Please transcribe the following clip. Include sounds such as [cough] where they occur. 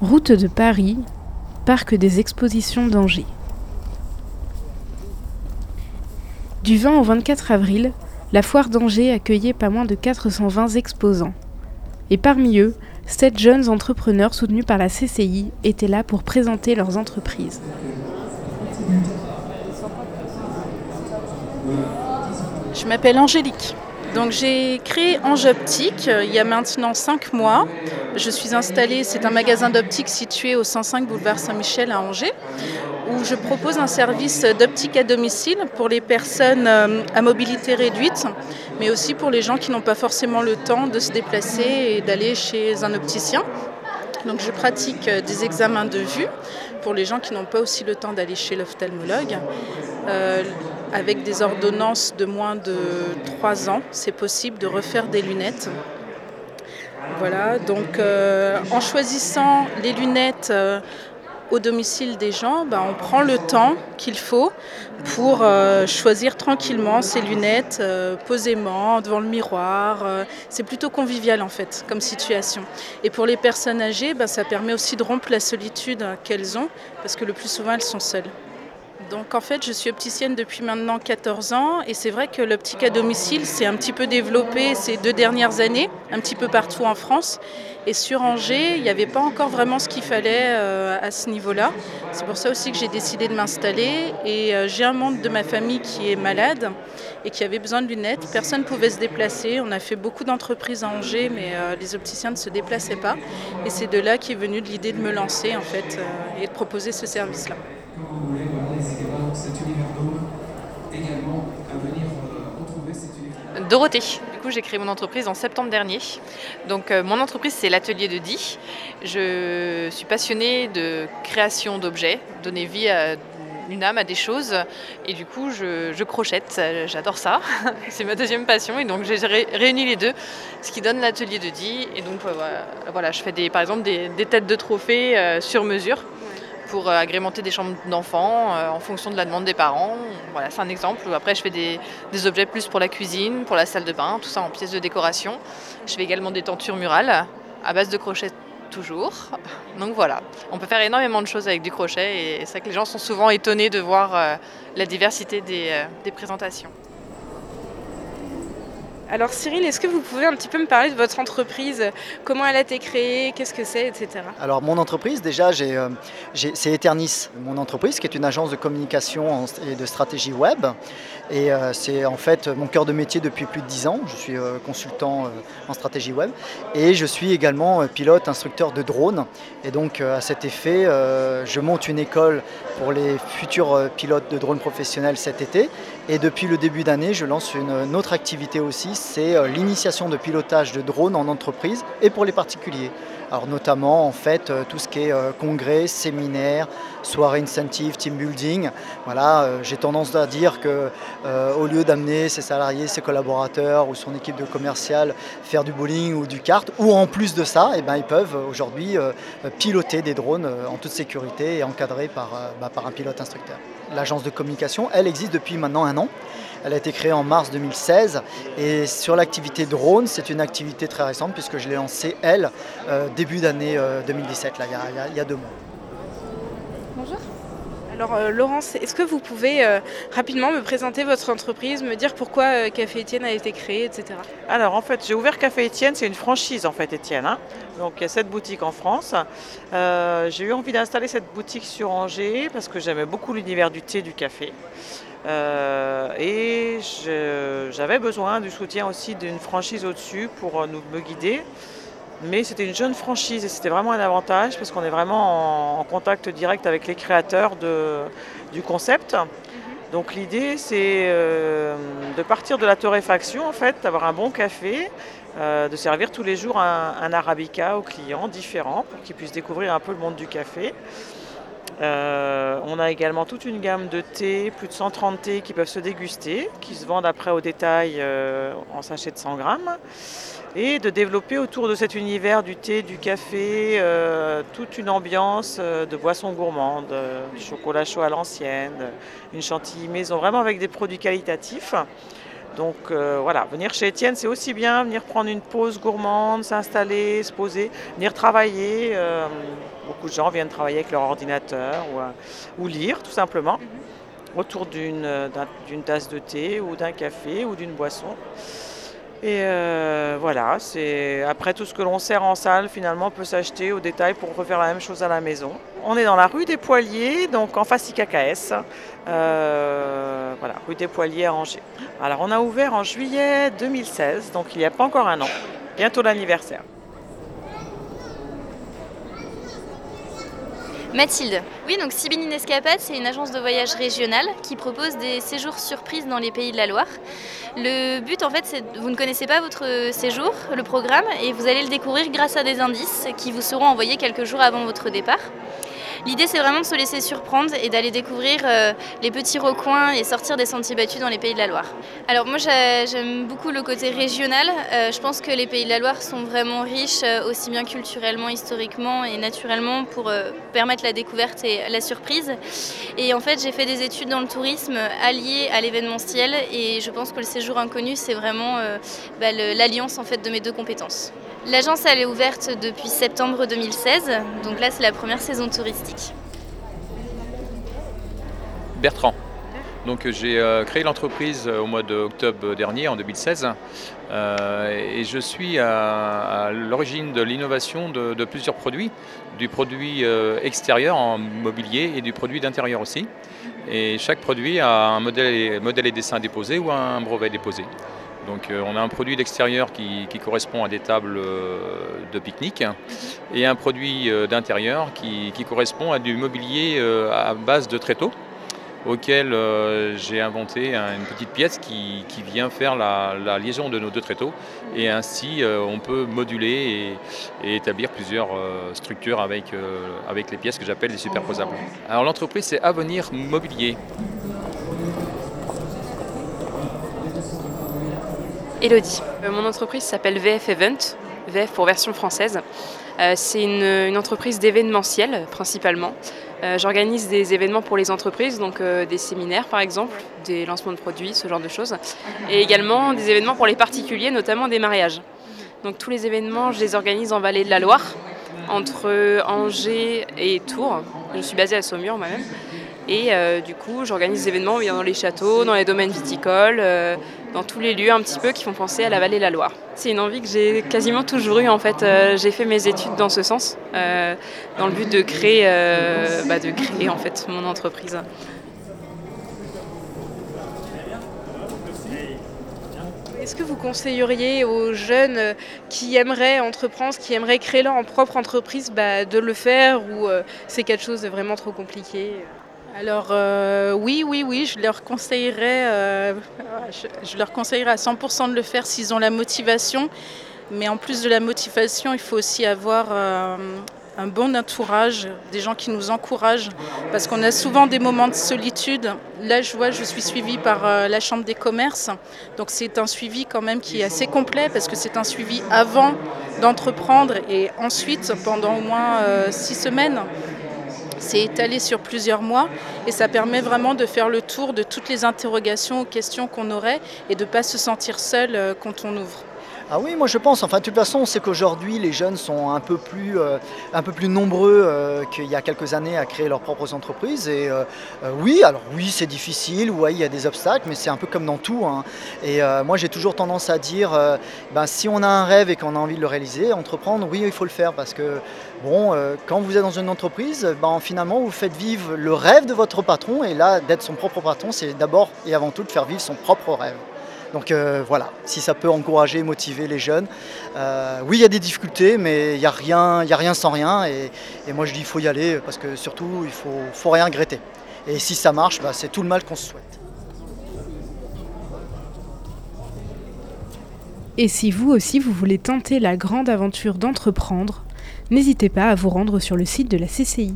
Route de Paris, Parc des Expositions d'Angers. Du 20 au 24 avril, la foire d'Angers accueillait pas moins de 420 exposants. Et parmi eux, sept jeunes entrepreneurs soutenus par la CCI étaient là pour présenter leurs entreprises. Je m'appelle Angélique. Donc j'ai créé Ange Optique euh, il y a maintenant 5 mois. Je suis installée, c'est un magasin d'optique situé au 105 boulevard Saint-Michel à Angers, où je propose un service d'optique à domicile pour les personnes euh, à mobilité réduite, mais aussi pour les gens qui n'ont pas forcément le temps de se déplacer et d'aller chez un opticien. Donc je pratique euh, des examens de vue pour les gens qui n'ont pas aussi le temps d'aller chez l'ophtalmologue. Euh, avec des ordonnances de moins de 3 ans, c'est possible de refaire des lunettes. Voilà, donc euh, en choisissant les lunettes euh, au domicile des gens, ben, on prend le temps qu'il faut pour choisir tranquillement ses lunettes, posément, devant le miroir. c'est plutôt convivial en fait comme situation. Et pour les personnes âgées, ben, ça permet aussi de rompre la solitude qu'elles ont, parce que le plus souvent elles sont seules. Donc en fait, je suis opticienne depuis maintenant 14 ans et c'est vrai que l'optique à domicile s'est un petit peu développé ces deux dernières années, un petit peu partout en France. Et sur Angers, il n'y avait pas encore vraiment ce qu'il fallait euh, à ce niveau-là. C'est pour ça aussi que j'ai décidé de m'installer. Et euh, j'ai un membre de ma famille qui est malade et qui avait besoin de lunettes. Personne ne pouvait se déplacer. On a fait beaucoup d'entreprises à Angers, mais euh, les opticiens ne se déplaçaient pas. Et c'est de là qu'est venue l'idée de me lancer en fait et de proposer ce service-là cet univers également à venir euh, retrouver cet univers. Dorothée. Du coup, j'ai créé mon entreprise en septembre dernier. Donc, euh, mon entreprise, c'est l'atelier de Di. Je suis passionnée de création d'objets, donner vie à une âme à des choses. Et du coup, je, crochette, j'adore ça. [laughs] c'est ma deuxième passion. Et donc, j'ai réuni les deux, ce qui donne l'atelier de Di. Et donc, voilà, je fais des, par exemple des, têtes de trophées euh, sur mesure pour euh, agrémenter des chambres d'enfants euh, en fonction de la demande des parents. Voilà, c'est un exemple. Après, je fais des, objets plus pour la cuisine, pour la salle de bain, tout ça en pièces de décoration. Je fais également des tentures murales à base de crochet toujours. Donc voilà, on peut faire énormément de choses avec du crochet et c'est vrai que les gens sont souvent étonnés de voir euh, la diversité des présentations. Alors Cyril, est-ce que vous pouvez un petit peu me parler de votre entreprise? Comment elle a été créée? Qu'est-ce que c'est, etc. Alors mon entreprise, déjà, euh, c'est Eternis, mon entreprise, qui est une agence de communication et de stratégie web. Et euh, c'est en fait mon cœur de métier depuis plus de 10 ans. Je suis euh, consultant en stratégie web. Et je suis également pilote, instructeur de drone. Et donc à cet effet, je monte une école pour les futurs pilotes de drones professionnels cet été. Et depuis le début d'année, je lance une autre activité aussi c'est euh, l'initiation de pilotage de drones en entreprise et pour les particuliers. Alors notamment en fait euh, tout ce qui est euh, congrès, séminaire, soirée incentive, team building. Voilà, j'ai tendance à dire que au lieu d'amener ses salariés, ses collaborateurs ou son équipe de commercial faire du bowling ou du kart, ou en plus de ça, eh ben, ils peuvent aujourd'hui piloter des drones en toute sécurité et encadrés par, bah, par un pilote instructeur. L'agence de communication, elle existe depuis maintenant un an. Elle a été créée en mars 2016 et sur l'activité drone, c'est une activité très récente puisque je l'ai lancée, elle, euh, début d'année 2017, euh, là, il y, a, deux mois. Bonjour. Alors euh, Laurence, est-ce que vous pouvez rapidement me présenter votre entreprise, me dire pourquoi Café Étienne a été créé, etc. Alors en fait, j'ai ouvert Café Étienne, c'est une franchise en fait Étienne. Hein. Donc il y a sept boutiques en France. j'ai eu envie d'installer cette boutique sur Angers parce que j'aimais beaucoup l'univers du thé, du café. Euh, et j'avais besoin du soutien aussi d'une franchise au-dessus pour euh, nous, me guider. Mais c'était une jeune franchise et c'était vraiment un avantage parce qu'on est vraiment en, contact direct avec les créateurs de, du concept. Mhm. Donc l'idée c'est euh, de partir de la torréfaction en fait, d'avoir un bon café, de servir tous les jours un, un arabica aux clients différents pour qu'ils puissent découvrir un peu le monde du café. Euh, on a également toute une gamme de thés, plus de 130 thés qui peuvent se déguster, qui se vendent après au détail euh, en sachet de 100 grammes. Et de développer autour de cet univers du thé, du café, euh, toute une ambiance de boissons gourmandes, chocolat chaud à l'ancienne, une chantilly maison, vraiment avec des produits qualitatifs. Donc voilà, venir chez Étienne, c'est aussi bien venir prendre une pause gourmande, s'installer, se poser, venir travailler. beaucoup de gens viennent travailler avec leur ordinateur ou, lire tout simplement mhm. autour d'une tasse de thé ou d'un café ou d'une boisson. Et euh, voilà, c'est après tout ce que l'on sert en salle, finalement, peut s'acheter au détail pour refaire la même chose à la maison. On est dans la rue des Poiliers, donc en face IKKS, euh, voilà, rue des Poiliers à Angers. Alors, on a ouvert en juillet 2016, donc il n'y a pas encore un an, bientôt l'anniversaire. Mathilde. Oui, donc Sibinine Escapade, c'est une agence de voyage régionale qui propose des séjours surprises dans les pays de la Loire. Le but, en fait, c'est vous ne connaissez pas votre séjour, le programme, et vous allez le découvrir grâce à des indices qui vous seront envoyés quelques jours avant votre départ. L'idée, c'est vraiment de se laisser surprendre et d'aller découvrir euh, les petits recoins et sortir des sentiers battus dans les Pays de la Loire. Alors moi, j'aime beaucoup le côté régional. Euh, je pense que les Pays de la Loire sont vraiment riches, euh, aussi bien culturellement, historiquement et naturellement, pour permettre la découverte et la surprise. Et en fait, j'ai fait des études dans le tourisme alliées à l'événementiel et je pense que le séjour inconnu, c'est vraiment bah, l'alliance en fait de mes deux compétences. L'agence elle est ouverte depuis septembre 2016, donc là c'est la première saison touristique. Bertrand. Donc j'ai euh, créé l'entreprise euh, au mois d'octobre dernier, en 2016, euh, et je suis à, l'origine de l'innovation de, plusieurs produits, du produit extérieur en mobilier et du produit d'intérieur aussi. Et chaque produit a un modèle, modèle et dessin déposé ou un brevet déposé. Donc euh, on a un produit d'extérieur qui, correspond à des tables euh, de pique-nique et un produit euh, d'intérieur qui, correspond à du mobilier à base de tréteaux auquel j'ai inventé une petite pièce qui, vient faire la, liaison de nos deux tréteaux. Et ainsi, on peut moduler et, établir plusieurs structures avec, avec les pièces que j'appelle des superposables. Alors l'entreprise, c'est Avenir Mobilier. Elodie. Euh, mon entreprise s'appelle VF Event, VF pour version française. Euh, c'est une, entreprise d'événementiel principalement. Euh, j'organise des événements pour les entreprises, donc des séminaires par exemple, des lancements de produits, ce genre de choses. Et également des événements pour les particuliers, notamment des mariages. Donc tous les événements, je les organise en Vallée de la Loire, entre Angers et Tours. Je suis basée à Saumur moi-même. Et du coup, j'organise des événements dans les châteaux, dans les domaines viticoles, dans tous les lieux un petit peu qui font penser à la vallée de la Loire. C'est une envie que j'ai quasiment toujours eue en fait. Euh, j'ai fait mes études dans ce sens, dans le but de créer, bah, de créer en fait mon entreprise. Est-ce que vous conseilleriez aux jeunes qui aimeraient entreprendre, qui aimeraient créer leur propre entreprise, bah, de le faire ou c'est quelque chose de vraiment trop compliqué? Alors euh, oui, oui, oui, je leur conseillerais, euh, je, leur conseillerais à 100% de le faire s'ils ont la motivation. Mais en plus de la motivation, il faut aussi avoir euh, un bon entourage, des gens qui nous encouragent, parce qu'on a souvent des moments de solitude. Là, je vois, je suis suivie par la Chambre des commerces, donc c'est un suivi quand même qui est assez complet, parce que c'est un suivi avant d'entreprendre et ensuite pendant au moins six semaines. C'est étalé sur plusieurs mois et ça permet vraiment de faire le tour de toutes les interrogations, questions qu'on aurait et de ne pas se sentir seul euh, quand on ouvre. Ah oui, moi je pense. Enfin, de toute façon, on sait qu'aujourd'hui, les jeunes sont un peu plus, euh, nombreux euh, qu'il y a quelques années à créer leurs propres entreprises. Et euh, oui, alors oui, c'est difficile, oui, il y a des obstacles, mais c'est un peu comme dans tout. Hein. Et moi, j'ai toujours tendance à dire, ben, si on a un rêve et qu'on a envie de le réaliser, entreprendre, oui, il faut le faire. Parce que, bon, quand vous êtes dans une entreprise, ben, finalement, vous faites vivre le rêve de votre patron. Et là, d'être son propre patron, c'est d'abord et avant tout de faire vivre son propre rêve. Donc euh, voilà, si ça peut encourager, motiver les jeunes. Euh, oui, il y a des difficultés, mais il n'y a, rien, a rien sans rien. Et, moi, je dis qu'il faut y aller parce que surtout, il ne faut, faut, rien regretter. Et si ça marche, bah, c'est tout le mal qu'on se souhaite. Et si vous aussi, vous voulez tenter la grande aventure d'entreprendre, n'hésitez pas à vous rendre sur le site de la CCI.